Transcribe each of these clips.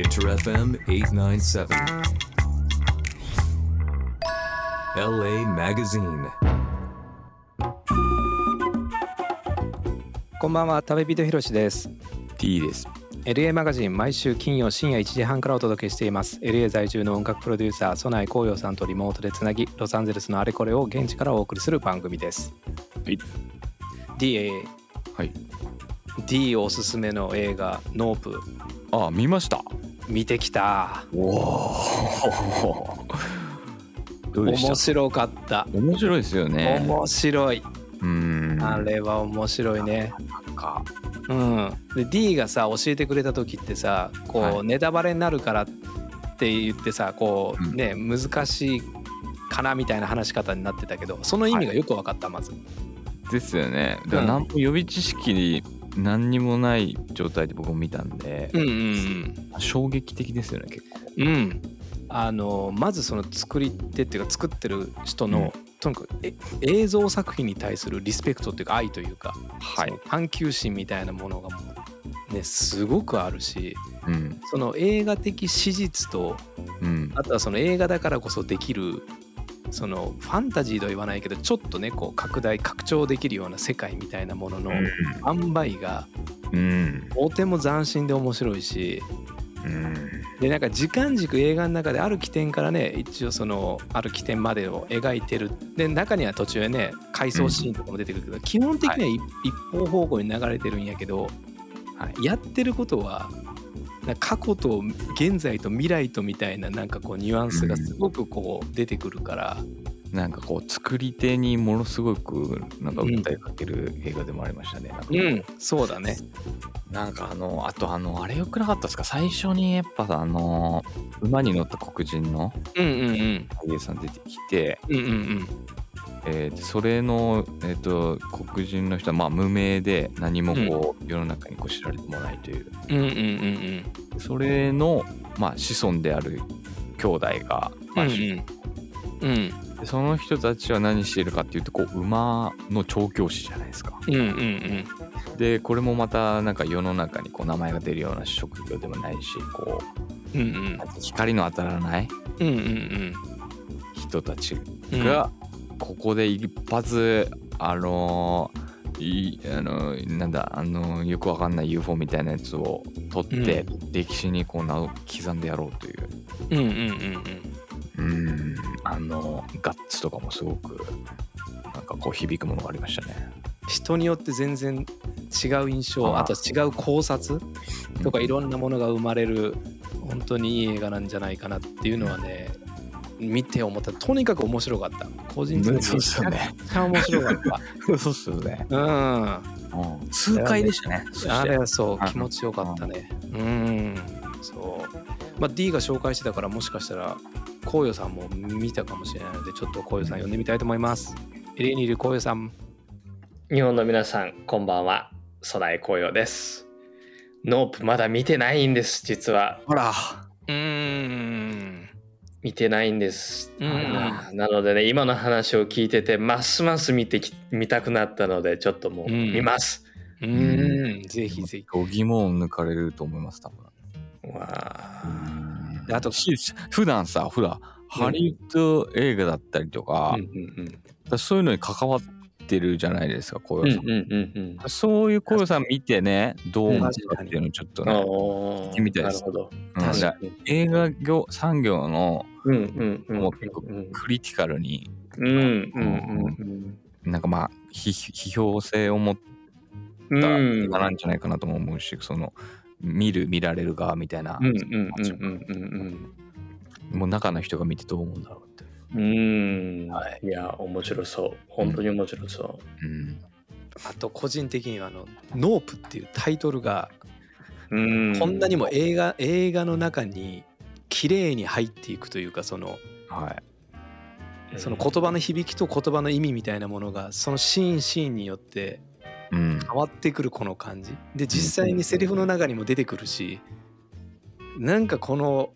Inter FM 897. LA Magazine. こんばんは、食べ人ひろしです。T です。LA マガジン毎週金曜深夜1時半からお届けしています。LA 在住の音楽プロデューサー、ソナイコウヨさんとリモートでつなぎ、ロサンゼルスのあれこれを現地からお送りする番組です。はい。D、はい。D おすすめの映画、ノープ、ああ、見ました。見てきた。おお。面白かった。面白いですよね。面白い。うーん。あれは面白いね。なんか。うん、で D がさ教えてくれた時ってさこう、はいネタバレになるからって言ってさこう、うんね難しいかなみたいな話し方になってたけどその意味がよく分かった、まず。ですよね。だから何も予備知識何にもない状態で僕も見たんで、うんうん衝撃的ですよね結構。うんうんあのまずその作り手っていうか作ってる人の、とにかくえ映像作品に対するリスペクトっていうか愛というか、はい。探求心みたいなものがもうねすごくあるしうん。その映画的史実とうん。あとはその映画だからこそできるそのファンタジーとは言わないけどちょっとねこう拡大拡張できるような世界みたいなものの塩梅がうん。とても斬新で面白いしうん。でなんか時間軸映画の中である起点からね一応そのある起点までを描いてる。で中には途中でね回想シーンとかも出てくるけど、基本的には一,、一方方向に流れてるんやけど、はい。やってることは過去と現在と未来とみたいななんかこうニュアンスがすごくこう出てくるから、なんかこう作り手にものすごくなんか訴えかける映画でもありましたね。なんかうん、そうだね。なんかあのあとあのあれよくなかったですか？最初にやっぱあの馬に乗った黒人のうんうんうん。俳優さん出てきて、うんうんうん。えーでそれの、えー、と黒人の人はまあ無名で何もこう、世の中にこう知られてもないという。うんうんうんそれの、まあ、子孫である兄弟が、まあうんうん。その人たちは何してるかっていうとこう馬の調教師じゃないですか。うんうんうん。でこれもまたなんか世の中にこう名前が出るような職業でもないしこうんうん。う光の当たらない人たちうん。がここで一発あのいあのなんだあのよくわかんない UFO みたいなやつを取って、歴史にこう名を刻んでやろうという。うんうんうん。うんうんあのガッツとかもすごくなんかこう響くものがありましたね。人によって全然違う印象あとは違う考察とかいろんなものが生まれる本当にいい映画なんじゃないかなっていうのはね見て思った。とにかく面白かった。個人的にめそうっちゃすよね。くちゃ面白かった。そうっすよね。うん。痛快でしたね。あれはそう。あ気持ちよかったね。うん。そう。まあ D が紹介してたからもしかしたらこうよさんも見たかもしれないのでちょっとこうよさん呼んでみたいと思います。エリにいるこうよさん。日本の皆さん、こんばんは。空井紅葉です。ノープまだ見てないんです、実は。ほら。うーん見てないんです。うん。なのでね、今の話を聞いてて、ますます見てき見たくなったので、ちょっともううん。見ます。うーん。ぜひぜひ。度肝を抜かれると思います多分。わあ。であとし普段さ普段ハリウッド映画だったりとかうん、うんうん。そういうのに関わってるじゃないですか小うん夜さん。うんうんうん。そういう小夜さん見てねどう思ったかっていうのをちょっとね、聞いてみたいです。なるほど。うん。確かに。映画業産業のうんうんうんもう結構うんクリティカルにうんうんうんなんかまあ批批評性を持っうん。たなんじゃないかなとも思うし、その見る見られる側みたいな、うんうんうんうんうん。もう中の人が見てどう思うんだろう。うん。うん。はいいや、面白そう。本当に面白そうんあと個人的にはあの「ノープ」っていうタイトルがう。うん。こんなにも映画映画の中に綺麗に入っていくというかそのはいその言葉の響きと言葉の意味みたいなものがそのシーンシーンによってうん変わってくるこの感じで実際にセリフの中にも出てくるしなんかこの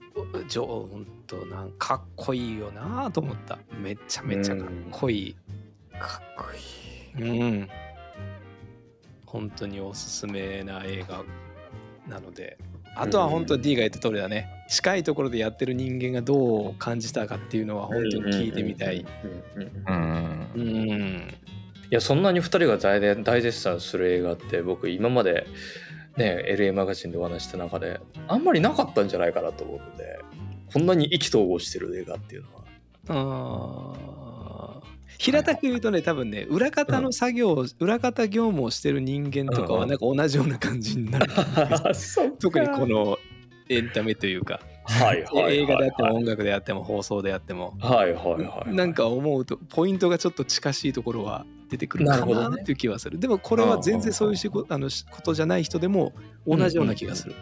じょほんとなんかかっこいいよなと思った。めちゃめちゃかっこいい。かっこいい。うん本当におすすめな映画なので。あとは本当 D が言った通りだね。近いところでやってる人間がどう感じたかっていうのは本当に聞いてみたい。うん。うん。うん。うんうんうんいやそんなに2人が大で大絶賛する映画って僕今までね LA マガジンでお話した中であんまりなかったんじゃないかなと思うのでこんなに意気投合してる映画っていうのは。あー。平たく言うとね多分ね裏方の作業を裏方業務をしてる人間とかうんうん。はなんか同じような感じになる。特にこのエンタメというか。はいはいはい映画であっても音楽であっても放送であっても。はいはいはい。なんか思うとポイントがちょっと近しいところは出てくるかなっていう気はする。でもこれは全然そういう仕事あのことじゃない人でも同じような気がする。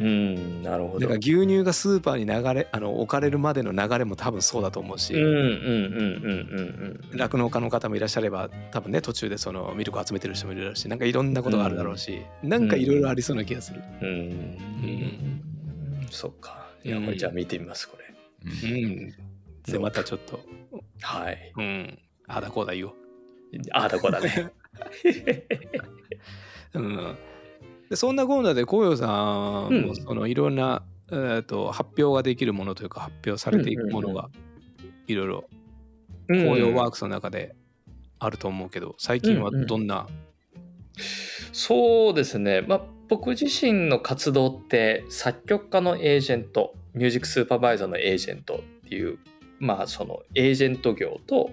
うんなるほど。だから牛乳がスーパーに流れあの置かれるまでの流れも多分そうだと思うし、うんうんうんうんうんうん酪農家の方もいらっしゃれば多分ね途中でそのミルクを集めてる人もいるだろうしなんかいろんなことがあるだろうし、なんかいろいろありそうな気がする。うん。そっか。いやこれじゃあ見てみますこれ。うん。でまたちょっと、はい。うん、ああだこうだ言おう。ああだこだね。うん、でそんなコーナーで紅葉さんうん。もそのいろんな、えー、と発表ができるものというか発表されていくものがいろいろ紅葉ワークスの中であると思うけど最近はどんな、そうですね、まあ、僕自身の活動って作曲家のエージェントミュージックスーパーバイザーのエージェントっていうまあそのエージェント業と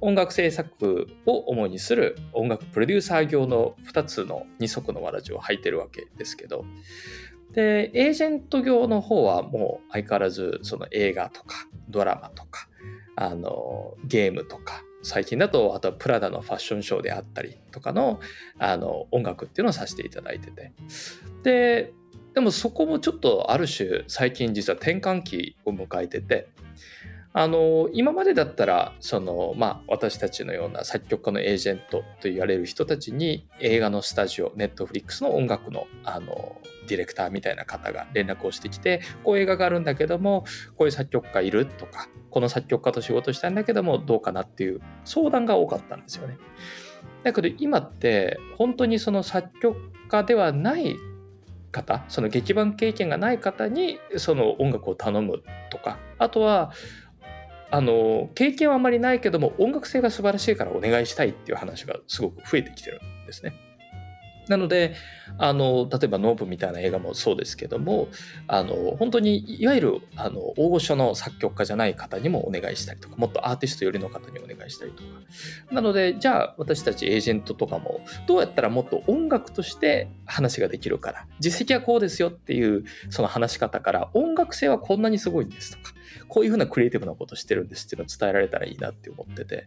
音楽制作を主にする音楽プロデューサー業の2つの二足のわらじを履いてるわけですけど。でエージェント業の方はもう相変わらずその映画とかドラマとかあのゲームとか最近だとあとはプラダのファッションショーであったりとかのあの音楽っていうのをさせていただいてて。ででもそこもちょっとある種最近実は転換期を迎えててあの今までだったらその、まあ、私たちのような作曲家のエージェントと言われる人たちに映画のスタジオネットフリックスの音楽のあのディレクターみたいな方が連絡をしてきてこういう映画があるんだけどもこういう作曲家いるとかこの作曲家と仕事したいんだけどもどうかなっていう相談が多かったんですよね。だけど今って本当にその作曲家ではない方その劇版経験がない方にその音楽を頼むとかあとはあの経験はあまりないけども音楽性が素晴らしいからお願いしたいっていう話がすごく増えてきてるんですね。なのであの例えば「ノープ」みたいな映画もそうですけどもあの本当にいわゆるあの大御所の作曲家じゃない方にもお願いしたりとかもっとアーティスト寄りの方にお願いしたりとかなのでじゃあ私たちエージェントとかもどうやったらもっと音楽として話ができるから実績はこうですよっていうその話し方から音楽性はこんなにすごいんですとかこういうふうなクリエイティブなことしてるんですっていうのを伝えられたらいいなって思ってて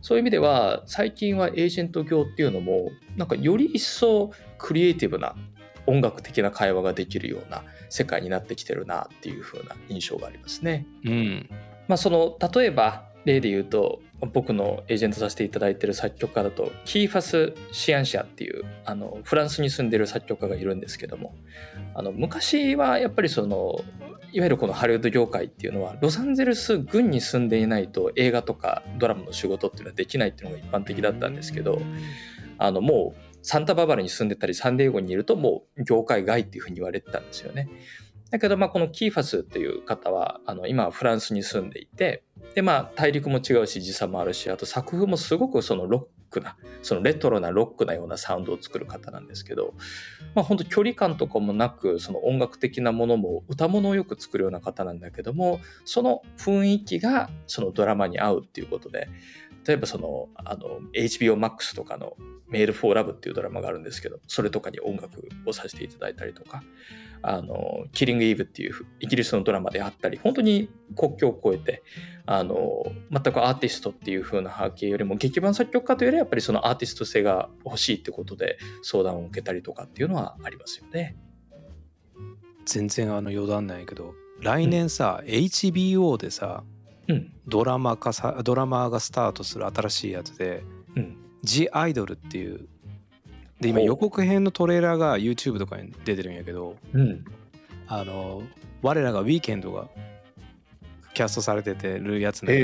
そういう意味では最近はエージェント業っていうのもなんかより一層クリエイティブな音楽的な会話ができるような世界になってきてるなっていう風な印象がありますね。うんまあ、その例えば例で言うと僕のエージェントさせていただいてる作曲家だとキーファス・シアンシアっていうあのフランスに住んでる作曲家がいるんですけどもあの昔はやっぱりそのいわゆるこのハリウッド業界っていうのはロサンゼルス郡に住んでいないと映画とかドラマの仕事っていうのはできないっていうのが一般的だったんですけどあのもうサンタババラに住んでたりサンディエゴにいるともう業界外っていうふうに言われてたんですよね。だけどまあこのキーファスっていう方はあの今はフランスに住んでいてでまあ大陸も違うし時差もあるしあと作風もすごくそのロックなそのレトロなロックなようなサウンドを作る方なんですけどまあ本当距離感とかもなくその音楽的なものも歌物をよく作るような方なんだけどもその雰囲気がそのドラマに合うっていうことで例えばそのあの HBO Max とかの「 Made for Love」っていうドラマがあるんですけどそれとかに音楽をさせていただいたりとかあの、キリング・イーブっていうイギリスのドラマであったり、本当に国境を越えて、あの、全くアーティストっていう風な波形よりも、劇版作曲家というよりはやっぱりそのアーティスト性が欲しいってことで相談を受けたりとかっていうのはありますよね。全然あの余談ないけど来年さ、HBO でさうん。ドラマ化さドラマがスタートする新しいやつでうん。「ジ・アイドル」っていうで今予告編のトレーラーが YouTube とかに出てるんやけどうん。あの我らがウィーケンドがキャストされててるやつなんだけ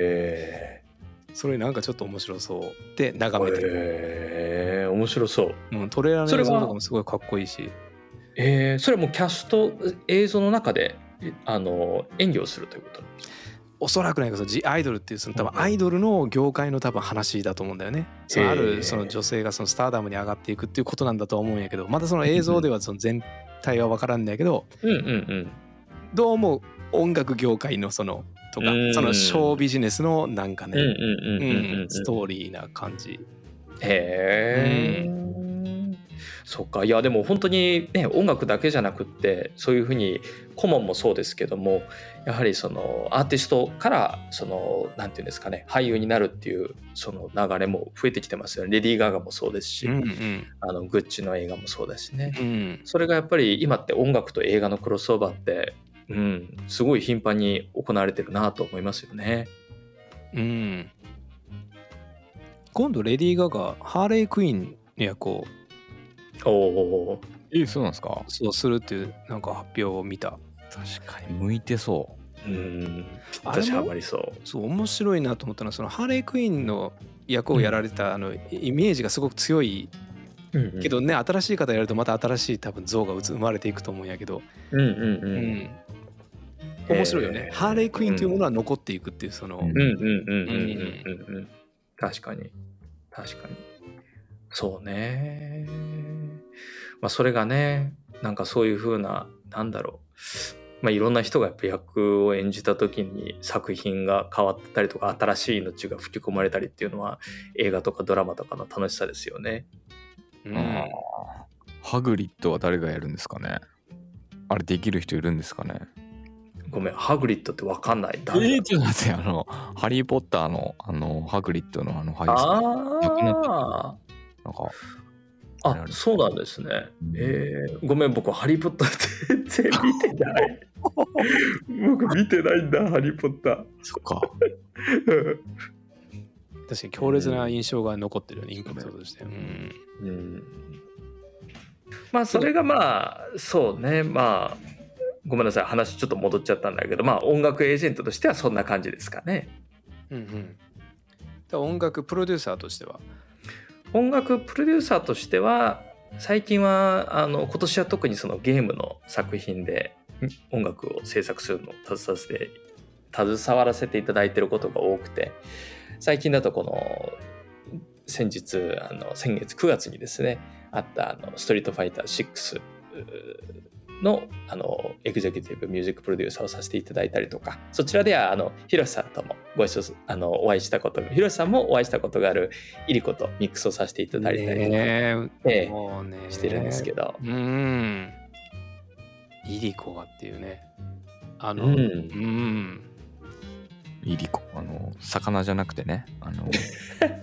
えどそれなんかちょっと面白そう。で眺めてる、えー、面白そう。うん、トレーラーのそれは映像とかもすごいかっこいいし。えー、それはもうキャスト映像の中でえあの演技をするということ？おそらくないけどジアイドルっていうその多分アイドルの業界の多分話だと思うんだよね。そのあるその女性がそのスターダムに上がっていくっていうことなんだと思うんやけどまたその映像ではその全体は分からんだけどうんうんうん。どうも音楽業界のそのとかうん。そのショービジネスのなんかね、うんうんうんうんうん。うんストーリーな感じ。へえ、そっかいやでも本当にね音楽だけじゃなくってそういうふうに顧問もそうですけどもやはりそのアーティストからそのなんていうんですかね俳優になるっていうその流れも増えてきてますよね。レディー・ガガもそうですし、うんうん。あのグッチの映画もそうだしね。うん。それがやっぱり今って音楽と映画のクロスオーバーってうん。すごい頻繁に行われてるなと思いますよね。うん。今度レディー・ガガハーレー・クイーンの役をおおえそうなんですか？そうするっていうなんか発表を見た。確かに向いてそう。ん。あれも私ハマりそう。そう面白いなと思ったのはそのハーレー・クイーンの役をやられた、あのイメージがすごく強いけどね、新しい方やるとまた新しい多分像が生まれていくと思うんやけど、うんうんうん。うん面白いよね、ハーレークイーンというものは残っていくっていうそのうん。うんうんうんうんうん確かに。確かに。そうね。まあそれがねなんかそういうふうななんだろう。まあ、いろんな人がやっぱ役を演じた時に作品が変わったりとか新しい命が吹き込まれたりっていうのは映画とかドラマとかの楽しさですよね。うん、ハグリッドは誰がやるんですかね？あれできる人いるんですかね？ごめんハグリッドってわかんない。えー、ちょっと待ってあのハリー・ポッターのあのハグリッドのあの俳優さん亡くなった。あなんかああそうなんですね。うん。えー、ごめん僕ハリー・ポッター全然見てない。僕見てないんだハリー・ポッター。そっか。確かに強烈な印象が残ってるよねインパクトとして、うん。うん。まあそれがまあそうね。まあごめんなさい話ちょっと戻っちゃったんだけどまあ音楽エージェントとしてはそんな感じですかね。うんうん。で音楽プロデューサーとしては？音楽プロデューサーとしては最近はあの今年は特にそのゲームの作品でん音楽を制作するのを携わせて携わらせていただいていることが多くて最近だとこの先日あの先月9月にですねあったあのストリートファイター6のあのエグゼクティブミュージックプロデューサーをさせていただいたりとかそちらではあのヒロシさんともご一緒すあのお会いしたことヒロシさんもお会いしたことがあるイリコとミックスをさせていただいたりとか、ねえ。えもうね。してるんですけど、うん。イリコがっていうね。あのうん。うん。イリコあの魚じゃなくてねあの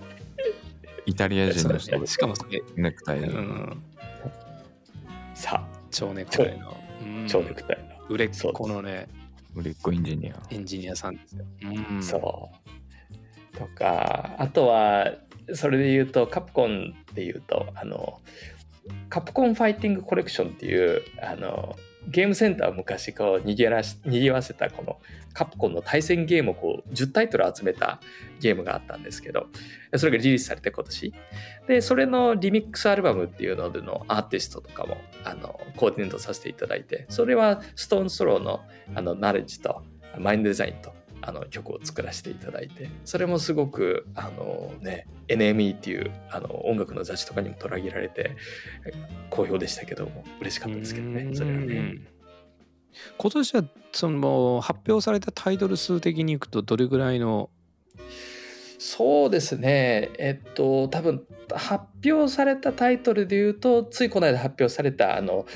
イタリア人の人しかもそれ、ネクタイ、うん、さ蝶ネクタイの。あ超ネクタイの、売れっ子のね。売れっ子エンジニア。エンジニアさんですよ、うん、そう。とかあとはそれで言うとカプコンで言うとあのカプコンファイティングコレクションっていうあのゲームセンターを昔こうにぎわらしにぎわせたこのカプコンの対戦ゲームをこう10タイトル集めたゲームがあったんですけどそれがリリースされて今年。でそれのリミックスアルバムっていうのでのアーティストとかもあのコーディネートさせていただいてそれはストーンストローのあのナレッジとマインドデザインとあの曲を作らせていただいてそれもすごくあのね NME っていうあの音楽の雑誌とかにも取り上げられて好評でしたけども嬉しかったですけどねそれはね。うん今年はその発表されたタイトル数的にいくとどれぐらいの？そうですね。えっと多分発表されたタイトルで言うとついこの間発表されたあの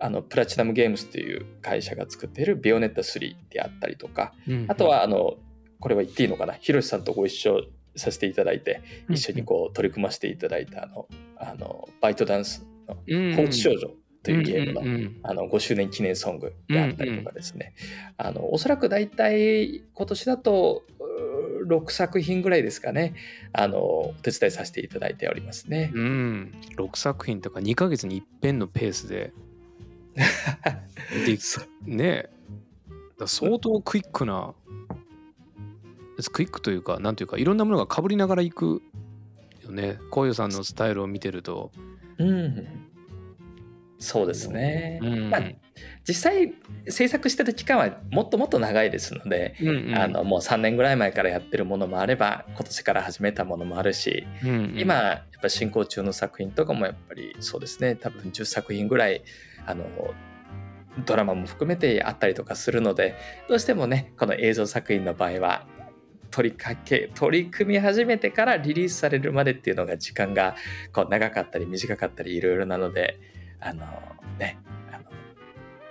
あのプラチナムゲームスっていう会社が作っているビオネッタ3であったりとかあとはあのこれは言っていいのかな？ひろしさんとご一緒させていただいて一緒にこう取り組ませていただいたあのあのバイトダンスのうん「放置少女」というゲームのうんうんあの5周年記念ソングであったりとかですね、あのおそらく大体今年だとうー6作品ぐらいですかね。あのお手伝いさせていただいておりますね。うん、うん、6作品とか2ヶ月に一遍のペースででね。えだ相当クイックなクイックというかなんていうかいろんなものがかぶりながらいくよね。こういうさんのスタイルを見てると。うん。そうですね。うん。まあ実際制作してる期間はもっともっと長いですので、うんうん。あのもう3年ぐらい前からやってるものもあれば今年から始めたものもあるし、うんうん。今やっぱ進行中の作品とかもやっぱりそうですね。多分10作品ぐらいあのドラマも含めてあったりとかするのでどうしてもねこの映像作品の場合は取りかけ取り組み始めてからリリースされるまでっていうのが時間がこう長かったり短かったりいろいろなのであのね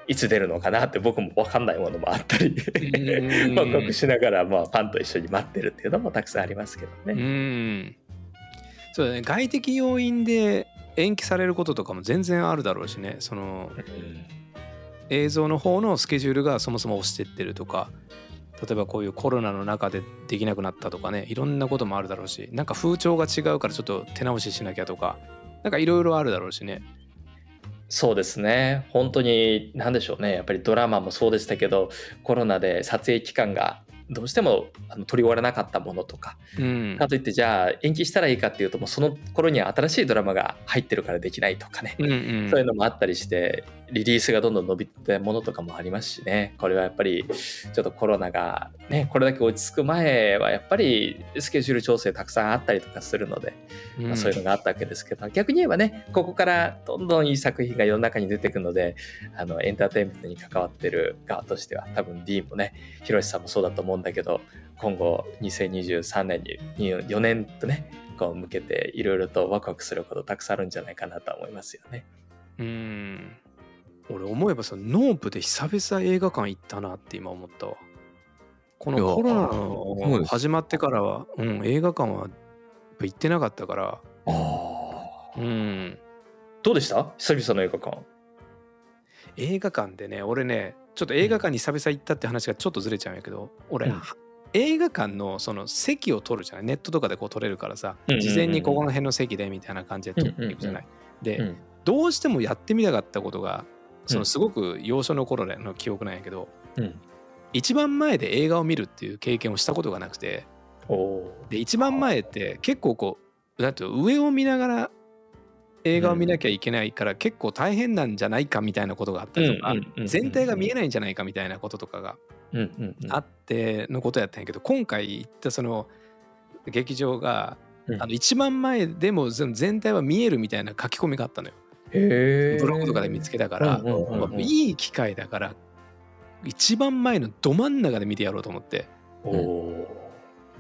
いつ出るのかなって僕も分かんないものもあったりうん。報告しながら、まあ、ファンと一緒に待ってるっていうのもたくさんありますけどうね。ん。そうだね。外的要因で延期されることとかも全然あるだろうしね。その映像の方のスケジュールがそもそも押してってるとか例えばこういうコロナの中でできなくなったとかね。いろんなこともあるだろうし。なんか風潮が違うからちょっと手直ししなきゃとか。なんかいろいろあるだろうしねそうですね。本当に何でしょうね。やっぱりドラマもそうでしたけどコロナで撮影期間がどうしてもあの取り終わらなかったものとか。うん。かといってじゃあ延期したらいいかっていうともうその頃には新しいドラマが入ってるからできないとかね、うんうん。そういうのもあったりしてリリースがどんどん伸びたものとかもありますしね。これはやっぱりちょっとコロナがねこれだけ落ち着く前はやっぱりスケジュール調整たくさんあったりとかするのでまあ、そういうのがあったわけですけど、逆に言えばねここからどんどんいい作品が世の中に出てくるのであのエンターテインメントに関わってる側としては多分 D もねひろしさんもそうだと思うんだけど今後2023年に4年とねこう向けていろいろとワクワクすることたくさんあるんじゃないかなとは思いますよね。うん。俺思えばさノープで久々映画館行ったなって今思ったわ。このコロナの始まってからは、うん、映画館は行ってなかったから。うん。どうでした？久々の映画館。映画館でね俺ねちょっと映画館に久々行ったって話がちょっとずれちゃうんやけど俺、うん。映画館のその席を取るじゃないネットとかでこう取れるからさうんうんうん事前にここの辺の席でみたいな感じで取っていくじゃない。で、うん。どうしてもやってみたかったことがそうのん。すごく幼少の頃の記憶なんやけど、うん。一番前で映画を見るっていう経験をしたことがなくてで一番前って結構こうなんていうの上を見ながら映画を見なきゃいけないから結構大変なんじゃないかみたいなことがあったりとか全体が見えないんじゃないかみたいなこととかがあってのことやったんやけど今回行ったその劇場がうん。あの一番前でも全全体は見えるみたいな書き込みがあったのよ。ブログとかで見つけたからいい機会だから一番前のど真ん中で見てやろうと思って。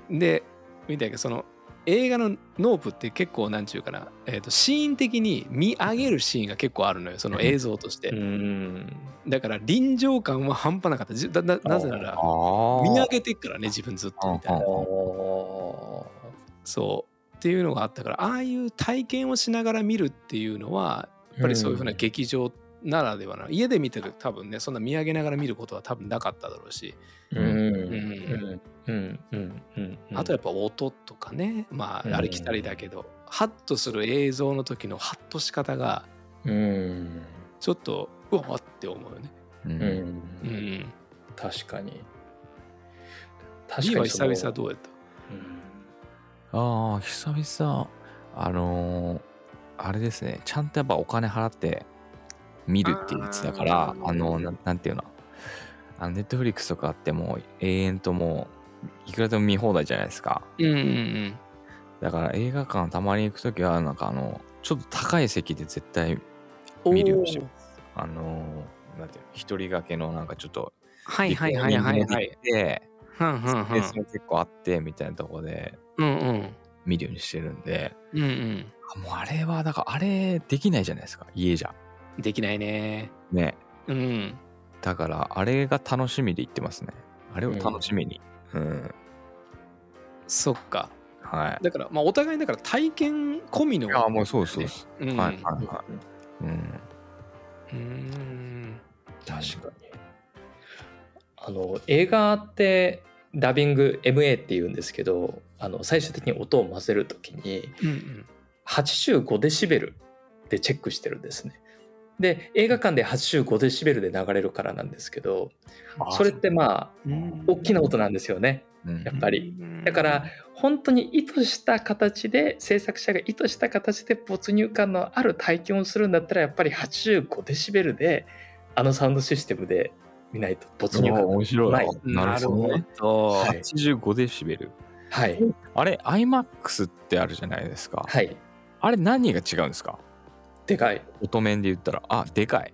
で見たけどその映画のノープって結構なんちゅうかな、えー、とシーン的に見上げるシーンが結構あるのよその映像として、うん。だから臨場感は半端なかった。じだだなぜならあ見上げてっからね自分ずっとみたいな。おそう。っていうのがあったからああいう体験をしながら見るっていうのはやっぱりそういうふうな劇場ならではな、家で見てる多分ねそんな見上げながら見ることは多分なかっただろうし、うん。うん。うん。うん。うん。あとやっぱ音とかねまうん。あありきたりだけど、ハッとする映像の時のハッとし方がうん。ちょっとうわって思うよね。ううん。んうん。確かに。B は久その々どうやった？ああ久々。あのーあれですね。ちゃんとやっぱお金払って見るっていうやつだからあのななんていうの？あのネットフリックスとかあっても永遠ともういくらでも見放題じゃないですか。うんうんだから映画館たまに行くときはなんかあのちょっと高い席で絶対うん。見るようにしてます。あのーなんていうの？一人掛けのなんかちょっとはいはいはいはい。はい。でスペースも結構あってみたいなところでうんうん。見るようにしてるんで。うんうん。もうあれはだからあれできないじゃないですか家じゃできないね。ねうん。だからあれが楽しみで行ってますねあれを楽しみにうん、そっか。はいだからまあお互いだから体験込みの。いやもうそうそうです、うん。はいはいはいうんうーん。確かにあの映画ってダビング MA っていうんですけどあの最終的に音を混ぜるときにうんうん。85デシベルでチェックしてるんですね。で映画館で85デシベルで流れるからなんですけどそれってまあうん大きな音なんですよね。うんやっぱりだから本当に意図した形で制作者が意図した形で没入感のある体験をするんだったらやっぱり85デシベルであのサウンドシステムで見ないと没入感が面白いない。なるほね。ど。はい85デシベル。はいあれ、IMAX ってあるじゃないですか。はいあれ何が違うんですか？でかい音面で言ったら、あ、でかい。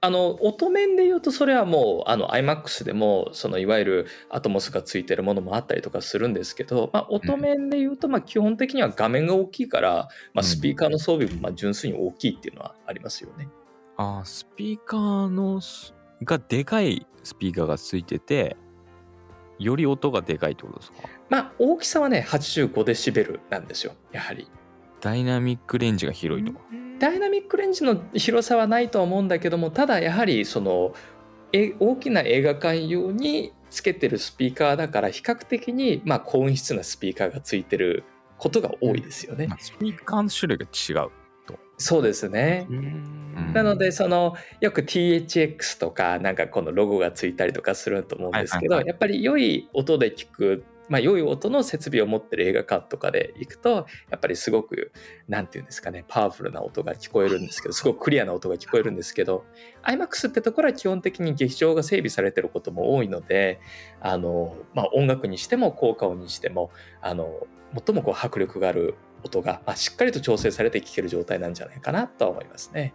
あの音面で言うとそれはもうあの iMAX でもそのいわゆるアトモスがついてるものもあったりとかするんですけど、まあ、音面で言うとまあ基本的には画面が大きいから、まあ、スピーカーの装備もまあ純粋に大きいっていうのはありますよね。あ、スピーカーのすがでかいスピーカーがついてて、より音がでかいってことですか？まあ大きさはね85デシベルなんですよやはり。ダイナミックレンジが広いとか。ダイナミックレンジの広さはないとは思うんだけどもただやはりそのえ大きな映画館用につけてるスピーカーだから比較的にまあ高音質なスピーカーがついてることが多いですよね。まあスピーカーの種類が違う。そうですね。うんなのでそのよく THX とかなんかこのロゴがついたりとかすると思うんですけど、やっぱり良い音で聞く、まあ、良い音の設備を持ってる映画館とかで行くとやっぱりすごくなんていうんですかねパワフルな音が聞こえるんですけどすごくクリアな音が聞こえるんですけど iMAX ってところは基本的に劇場が整備されてることも多いのであの、まあ、音楽にしても効果音にしてもあの最もこう迫力がある音が、まあ、しっかりと調整されて聴ける状態なんじゃないかなとは思いますね。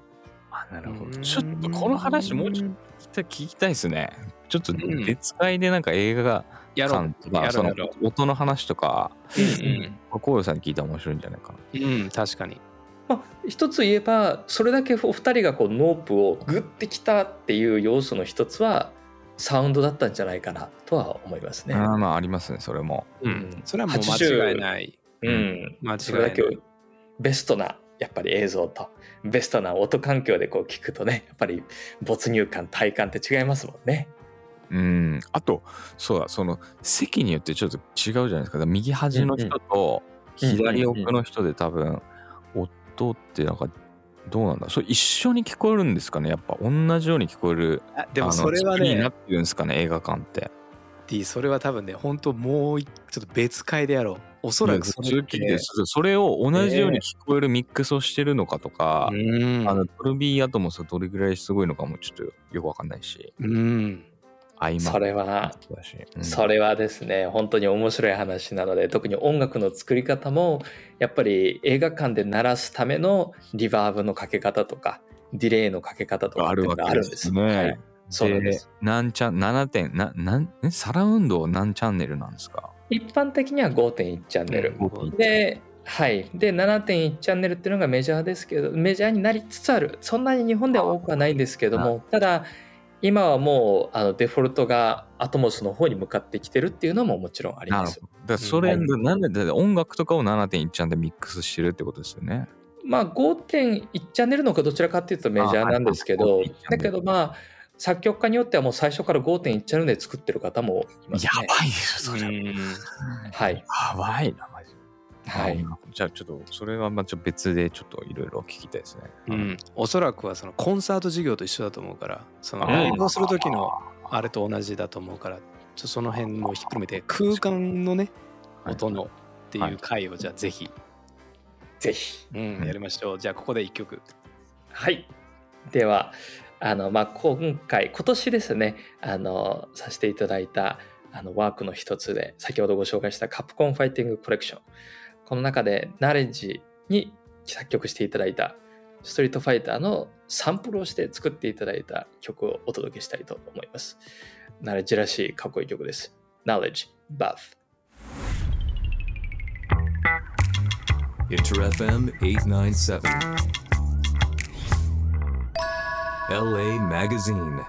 あ、なるほどちょっとこの話もうちょっと聞きたいですね。ちょっとん別会でなんか映画館とか、そうの音の話とか、う。うんコウヨさんに聞いたら面白いんじゃないかな。うん、うん、確かに。まあ、一つ言えばそれだけお二人がこうノープをグッてきたっていう要素の一つはサウンドだったんじゃないかなとは思いますね。あーまあありますね、それも。うん、それはもう間違いない。うん、間違いそれだけない。ベストなやっぱり映像とベストな音環境でこう聞くとねやっぱり没入感体感って違いますもんね。うん。あと、そうだ、その席によってちょっと違うじゃないですか。右端の人と左奥の人で多分、音ってなんか、どうなんだそれ一緒に聞こえるんですかねやっぱ同じように聞こえる。あでもそれはねになっ、てるんですかね映画館って。D それは多分ね、本当もう一ちょっと別会でやろう。おそらくそれそれを同じように聞こえるミックスをしてるのかとか、うん。あのドルビーアトモスがどれぐらいすごいのかもちょっとよくわかんないし、うん。それはそうん。それはですね本当に面白い話なので特に音楽の作り方もやっぱり映画館で鳴らすためのリバーブのかけ方とかディレイのかけ方とかあるわけですね。はい、そうです。何チャン7点ななんえサラウンド何チャンネルなんですか？一般的には5.1チャンネル、うんではい。で7.1チャンネルっていうのがメジャーですけどメジャーになりつつある。そんなに日本では多くはないんですけどもただ今はもうあのデフォルトがアトモスの方に向かってきてるっていうのももちろんあります。だそれ、うん。なんで音楽とかを7.1チャンでミックスしてるってことですよね。まあ5.1チャンネルの方がどちらかっていうとメジャーなんですけあどはい。だけどまあ作曲家によってはもう最初から5.1チャンネルで作ってる方もいますね。やばいでしょ、それ。うん。はい、やばいな、マジで。はい。あじゃあちょっと、それはまあちょっと別でちょっといろいろ聞きたいですね。うん、おそらくはそのコンサート事業と一緒だと思うからそのうん。ライブをする時のあれと同じだと思うからちょっとその辺もひっくるめて空間のねはい。音のっていう回をじゃあぜひ、ぜひ。うん、やりましょう。じゃあここで一曲。はい。では、あの、まあ、今回、今年ですね、あの、させていただいた、あの、ワークの一つで、先ほどご紹介したカプコンファイティングコレクション。この中で、ナレッジに作曲していただいた、ストリートファイターのサンプルをして作っていただいた曲をお届けしたいと思います。ナレッジらしいかっこいい曲です。Knowledge Bath。Inter FM 897. LA Magazine.